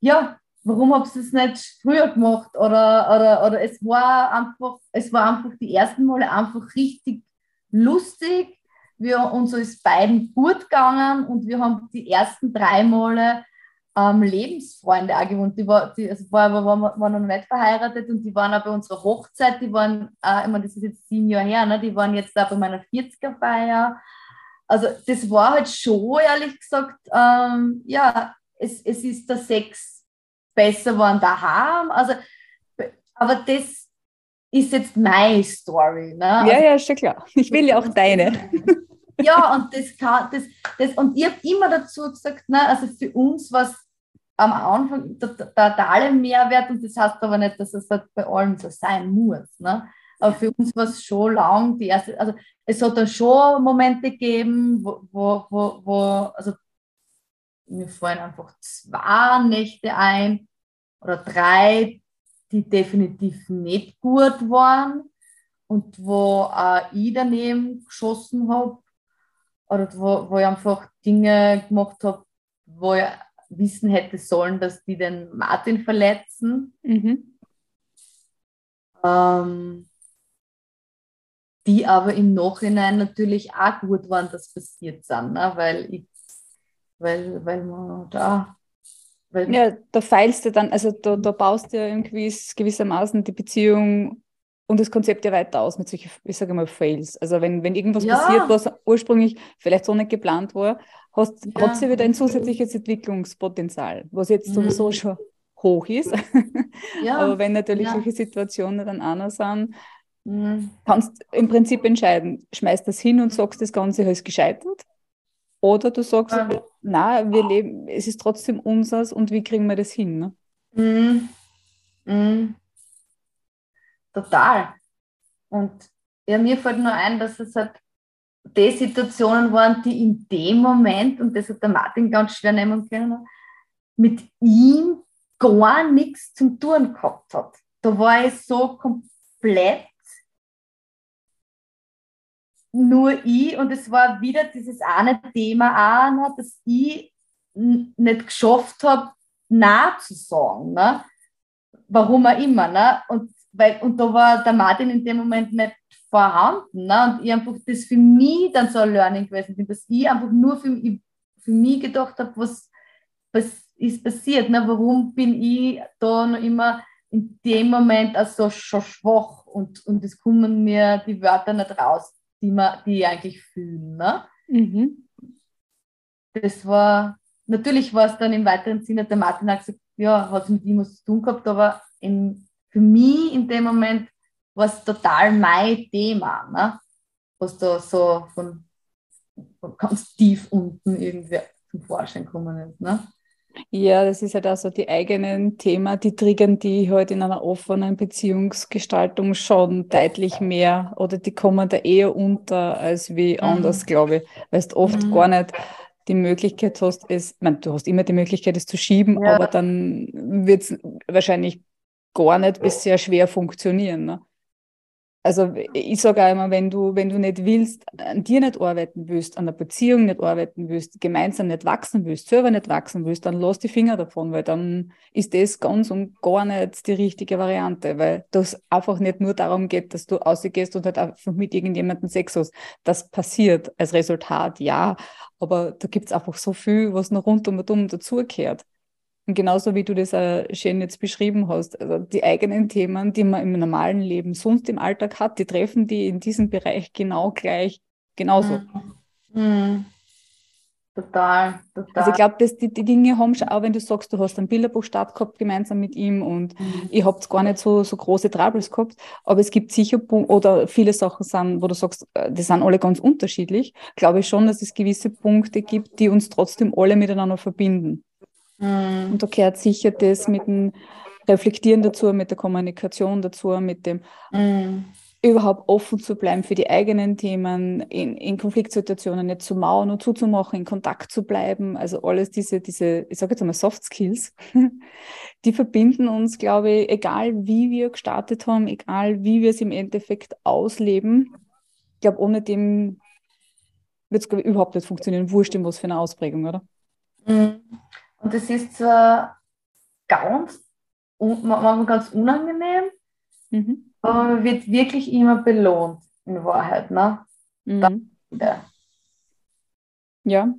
ja, warum habt ihr es nicht früher gemacht? Oder, oder, oder es war einfach, es war einfach die ersten Male einfach richtig lustig wir, uns ist beiden gut gegangen und wir haben die ersten drei Male ähm, Lebensfreunde auch gewohnt. Die, war, die also war, war, war noch nicht verheiratet und die waren auch bei unserer Hochzeit, die waren, äh, ich meine, das ist jetzt sieben Jahre her, ne? die waren jetzt auch bei meiner 40er-Feier. Also das war halt schon, ehrlich gesagt, ähm, ja, es, es ist der Sex besser geworden daheim. Also, aber das ist jetzt meine Story. Ne? Ja, also, ja, ist schon klar. Ich will ja auch deine. Ja, und das kann, das, das, und ich habe immer dazu gesagt, ne, also für uns was am Anfang der, alle Mehrwert und das heißt aber nicht, dass es halt bei allen so sein muss. Ne? Aber für uns war es schon lang, die erste, also es hat da schon Momente gegeben, wo, wo, wo, wo also mir fallen einfach zwei Nächte ein oder drei, die definitiv nicht gut waren und wo auch ich daneben geschossen habe oder wo, wo ich einfach Dinge gemacht habe, wo ich wissen hätte sollen, dass die den Martin verletzen. Mhm. Ähm, die aber im Nachhinein natürlich auch gut waren, dass passiert sind, ne? weil ich, weil, weil man da weil ja, da feilst du dann, also da, da baust du ja irgendwie gewissermaßen die Beziehung und das Konzept ja weiter aus mit solchen, ich sage mal, Fails. Also wenn, wenn irgendwas ja. passiert, was ursprünglich vielleicht so nicht geplant war, hast, ja. hat sie wieder ein zusätzliches Entwicklungspotenzial, was jetzt mhm. sowieso schon hoch ist. Ja. Aber wenn natürlich solche Situationen dann anders sind, mhm. kannst im Prinzip entscheiden, schmeißt das hin und sagst, das Ganze ist gescheitert. Oder du sagst, ja. na, wir leben, es ist trotzdem unseres und wie kriegen wir das hin? Ne? Mhm. Total. Und ja, mir fällt nur ein, dass es halt die Situationen waren, die in dem Moment, und das hat der Martin ganz schwer nehmen können, mit ihm gar nichts zum Tun gehabt hat. Da war ich so komplett nur ich und es war wieder dieses eine Thema auch, dass ich nicht geschafft habe, nah zu sagen. Ne? Warum auch immer. Ne? Und weil, und da war der Martin in dem Moment nicht vorhanden. Ne? Und ich einfach das für mich dann so ein Learning gewesen bin, dass ich einfach nur für, für mich gedacht habe, was, was ist passiert. Ne? Warum bin ich da noch immer in dem Moment also schon schwach und, und es kommen mir die Wörter nicht raus, die, man, die ich eigentlich fühlen. Ne? Mhm. Das war, natürlich war es dann im weiteren Sinne, der Martin hat gesagt, ja, hat es mit ihm was zu tun gehabt, aber in, für mich in dem Moment war es total mein Thema, ne? was da so von, von ganz tief unten irgendwie zum Vorschein gekommen ist. Ne? Ja, das ist halt auch so die eigenen Themen, die triggern die halt in einer offenen Beziehungsgestaltung schon deutlich mehr oder die kommen da eher unter als wie mhm. anders, glaube ich, weil du oft mhm. gar nicht die Möglichkeit hast, es, ich meine, du hast immer die Möglichkeit, es zu schieben, ja. aber dann wird es wahrscheinlich gar nicht bis sehr schwer funktionieren. Ne? also ich sage auch immer, wenn du, wenn du nicht willst, an dir nicht arbeiten willst, an der Beziehung nicht arbeiten willst, gemeinsam nicht wachsen willst, selber nicht wachsen willst, dann lass die Finger davon, weil dann ist das ganz und gar nicht die richtige Variante, weil das einfach nicht nur darum geht, dass du ausgehst und halt einfach mit irgendjemandem Sex hast. Das passiert als Resultat, ja, aber da gibt es einfach so viel, was noch rundum und um dazugehört. Und genauso wie du das auch schön jetzt beschrieben hast, also die eigenen Themen, die man im normalen Leben sonst im Alltag hat, die treffen die in diesem Bereich genau gleich, genauso. Mhm. Mhm. Total, total. Also ich glaube, dass die, die Dinge haben schon, auch wenn du sagst, du hast ein Bilderbuchstart gehabt gemeinsam mit ihm und mhm. ihr habt gar nicht so, so große Troubles gehabt, aber es gibt sicher oder viele Sachen sind, wo du sagst, äh, die sind alle ganz unterschiedlich, glaube ich schon, dass es gewisse Punkte gibt, die uns trotzdem alle miteinander verbinden. Mhm. Und da gehört sicher das mit dem Reflektieren dazu, mit der Kommunikation dazu, mit dem mhm. überhaupt offen zu bleiben für die eigenen Themen, in, in Konfliktsituationen nicht zu mauern und zuzumachen, in Kontakt zu bleiben. Also alles diese, diese ich sage jetzt einmal Soft Skills, die verbinden uns, glaube ich, egal wie wir gestartet haben, egal wie wir es im Endeffekt ausleben. Ich glaube, ohne dem wird es überhaupt nicht funktionieren. Wurscht, in was für eine Ausprägung, oder? Mhm. Und das ist zwar ganz, manchmal ganz unangenehm, mhm. aber man wird wirklich immer belohnt, in Wahrheit. Ne? Mhm. Ja.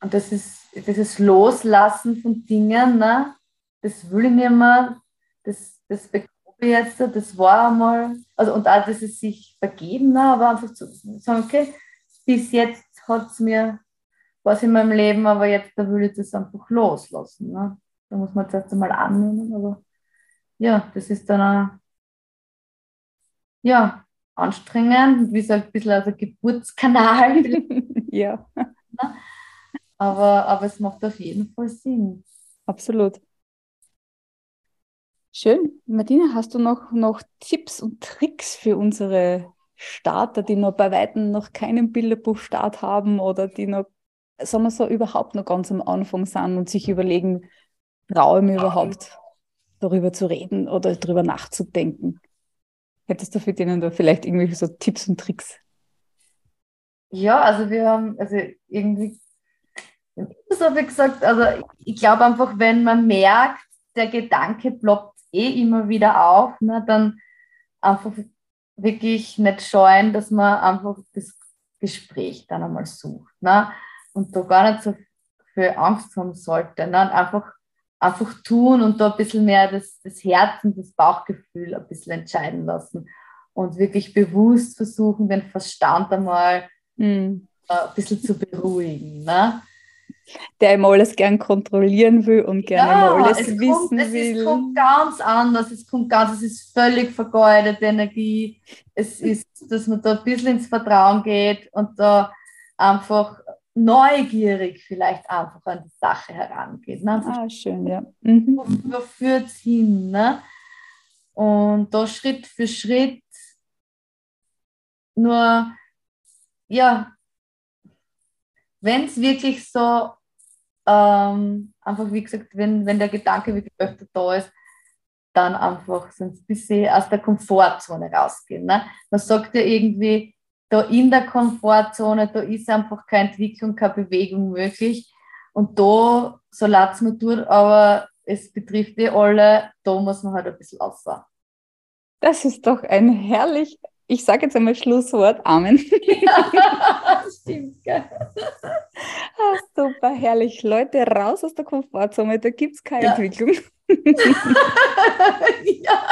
Und das ist dieses Loslassen von Dingen, ne? das will ich nicht mehr, das, das bekomme ich jetzt, das war einmal, also und auch das ist sich vergeben, ne? aber einfach zu sagen, okay, bis jetzt hat es mir was in meinem Leben, aber jetzt da will ich das einfach loslassen. Ne? Da muss man zuerst einmal annehmen, aber ja, das ist dann auch, ja, anstrengend, wie so ein bisschen als ein Geburtskanal. ja. Aber, aber es macht auf jeden Fall Sinn. Absolut. Schön. Martina, hast du noch, noch Tipps und Tricks für unsere Starter, die noch bei Weitem noch keinen Bilderbuchstart haben oder die noch sagen wir so, überhaupt noch ganz am Anfang sind und sich überlegen, traue ich mir überhaupt darüber zu reden oder darüber nachzudenken. Hättest du für denen da vielleicht irgendwelche so Tipps und Tricks? Ja, also wir haben, also irgendwie, so wie gesagt, also ich glaube einfach, wenn man merkt, der Gedanke ploppt eh immer wieder auf, ne, dann einfach wirklich nicht scheuen, dass man einfach das Gespräch dann einmal sucht. Ne? Und da gar nicht so viel Angst haben sollte. Ne? Und einfach, einfach tun und da ein bisschen mehr das, das Herz und das Bauchgefühl ein bisschen entscheiden lassen und wirklich bewusst versuchen, den Verstand einmal mhm. ein bisschen zu beruhigen. Ne? Der immer alles gern kontrollieren will und gerne ja, alles es wissen kommt, es will. Es kommt ganz anders, es kommt ganz, es ist völlig vergeudete Energie. Es ist, dass man da ein bisschen ins Vertrauen geht und da einfach neugierig vielleicht einfach an die Sache herangeht. Ne? Ah, schön, ja. Mhm. Wo, führt es hin? Ne? Und da Schritt für Schritt nur, ja, wenn es wirklich so, ähm, einfach wie gesagt, wenn, wenn der Gedanke wirklich öfter da ist, dann einfach so ein bisschen aus der Komfortzone rausgehen. Ne? Man sagt ja irgendwie, da in der Komfortzone, da ist einfach keine Entwicklung, keine Bewegung möglich. Und da, so leid es mir tut, aber es betrifft die alle, da muss man halt ein bisschen auffahren. Das ist doch ein herrlich, ich sage jetzt einmal Schlusswort, Amen. Ja, stimmt, gell? Ah, super, herrlich. Leute, raus aus der Komfortzone, da gibt es keine ja. Entwicklung. ja.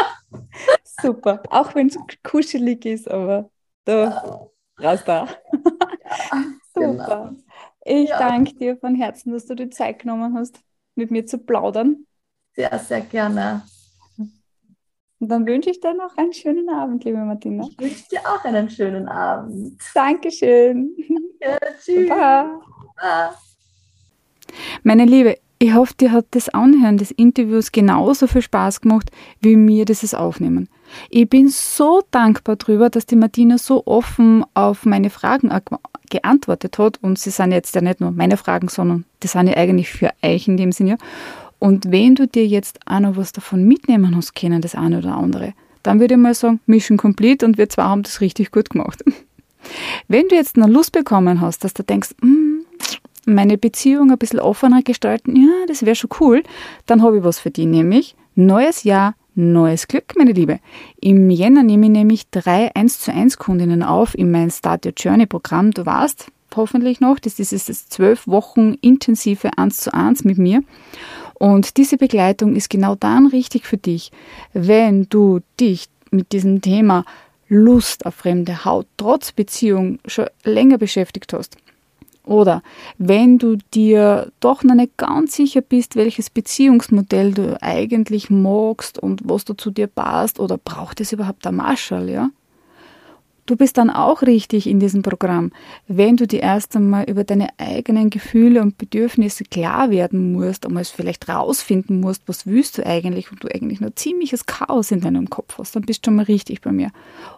Super, auch wenn es kuschelig ist, aber da, raus da. Super. Genau. Ich ja. danke dir von Herzen, dass du die Zeit genommen hast, mit mir zu plaudern. Sehr, sehr gerne. Und dann wünsche ich dir noch einen schönen Abend, liebe Martina. Ich wünsche dir auch einen schönen Abend. Dankeschön. Ja, tschüss. Baba. Baba. Meine Liebe, ich hoffe, dir hat das Anhören des Interviews genauso viel Spaß gemacht, wie mir dieses Aufnehmen. Ich bin so dankbar darüber, dass die Martina so offen auf meine Fragen geantwortet hat. Und sie sind jetzt ja nicht nur meine Fragen, sondern die sind ja eigentlich für euch in dem Sinne. Und wenn du dir jetzt auch noch was davon mitnehmen hast können, das eine oder andere, dann würde ich mal sagen, Mission complete und wir zwei haben das richtig gut gemacht. Wenn du jetzt eine Lust bekommen hast, dass du denkst, mm, meine Beziehung ein bisschen offener gestalten, ja, das wäre schon cool, dann habe ich was für dich, nämlich neues Jahr, neues Glück, meine Liebe. Im Jänner nehme ich nämlich drei 1 zu 1 Kundinnen auf in mein Start Your Journey Programm. Du weißt hoffentlich noch, das ist das zwölf Wochen intensive 1 zu 1 mit mir. Und diese Begleitung ist genau dann richtig für dich, wenn du dich mit diesem Thema Lust auf fremde Haut trotz Beziehung schon länger beschäftigt hast. Oder wenn du dir doch noch nicht ganz sicher bist, welches Beziehungsmodell du eigentlich magst und was du zu dir passt oder braucht es überhaupt ein Marshall, ja? Du bist dann auch richtig in diesem Programm, wenn du dir erst einmal über deine eigenen Gefühle und Bedürfnisse klar werden musst, einmal vielleicht rausfinden musst, was willst du eigentlich und du eigentlich nur ziemliches Chaos in deinem Kopf hast, dann bist du schon mal richtig bei mir.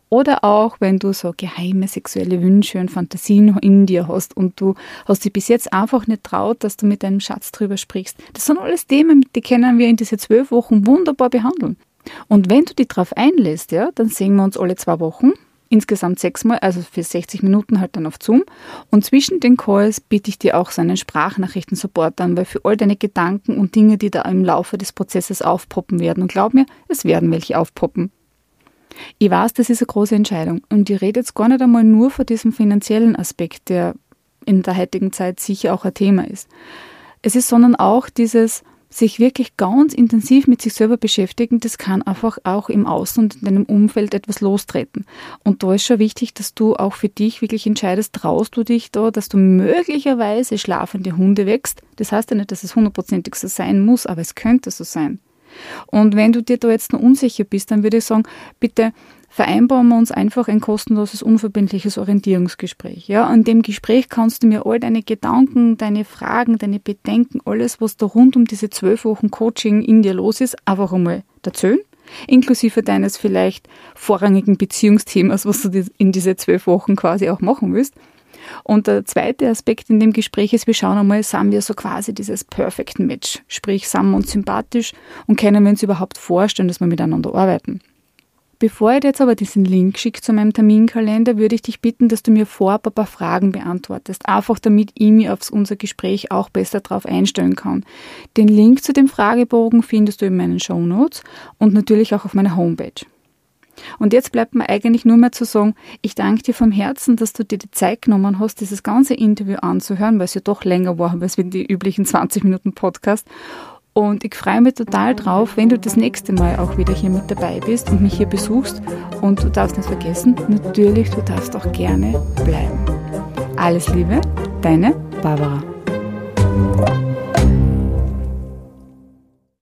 Oder auch, wenn du so geheime sexuelle Wünsche und Fantasien in dir hast und du hast dich bis jetzt einfach nicht traut, dass du mit deinem Schatz drüber sprichst. Das sind alles Themen, die können wir in diese zwölf Wochen wunderbar behandeln. Und wenn du dich darauf einlässt, ja, dann sehen wir uns alle zwei Wochen insgesamt sechsmal, also für 60 Minuten halt dann auf Zoom. Und zwischen den Calls biete ich dir auch so einen Sprachnachrichten-Support an, weil für all deine Gedanken und Dinge, die da im Laufe des Prozesses aufpoppen werden, und glaub mir, es werden welche aufpoppen. Ich weiß, das ist eine große Entscheidung und ich rede jetzt gar nicht einmal nur von diesem finanziellen Aspekt, der in der heutigen Zeit sicher auch ein Thema ist. Es ist sondern auch dieses, sich wirklich ganz intensiv mit sich selber beschäftigen, das kann einfach auch im Außen und in deinem Umfeld etwas lostreten. Und da ist schon wichtig, dass du auch für dich wirklich entscheidest, traust du dich da, dass du möglicherweise schlafende Hunde wächst. Das heißt ja nicht, dass es hundertprozentig so sein muss, aber es könnte so sein. Und wenn du dir da jetzt noch unsicher bist, dann würde ich sagen, bitte vereinbaren wir uns einfach ein kostenloses, unverbindliches Orientierungsgespräch. Ja, in dem Gespräch kannst du mir all deine Gedanken, deine Fragen, deine Bedenken, alles, was da rund um diese zwölf Wochen Coaching in dir los ist, einfach einmal erzählen. Inklusive deines vielleicht vorrangigen Beziehungsthemas, was du in diese zwölf Wochen quasi auch machen willst. Und der zweite Aspekt in dem Gespräch ist, wir schauen einmal, sind wir so quasi dieses Perfect Match. Sprich, sind wir uns sympathisch und können wir uns überhaupt vorstellen, dass wir miteinander arbeiten. Bevor ich dir jetzt aber diesen Link schicke zu meinem Terminkalender, würde ich dich bitten, dass du mir vorab ein paar Fragen beantwortest. Einfach damit ich mich auf unser Gespräch auch besser darauf einstellen kann. Den Link zu dem Fragebogen findest du in meinen Show Notes und natürlich auch auf meiner Homepage. Und jetzt bleibt mir eigentlich nur mehr zu sagen, ich danke dir vom Herzen, dass du dir die Zeit genommen hast, dieses ganze Interview anzuhören, weil es ja doch länger war als die üblichen 20 Minuten Podcast. Und ich freue mich total drauf, wenn du das nächste Mal auch wieder hier mit dabei bist und mich hier besuchst. Und du darfst nicht vergessen, natürlich, du darfst auch gerne bleiben. Alles Liebe, deine Barbara.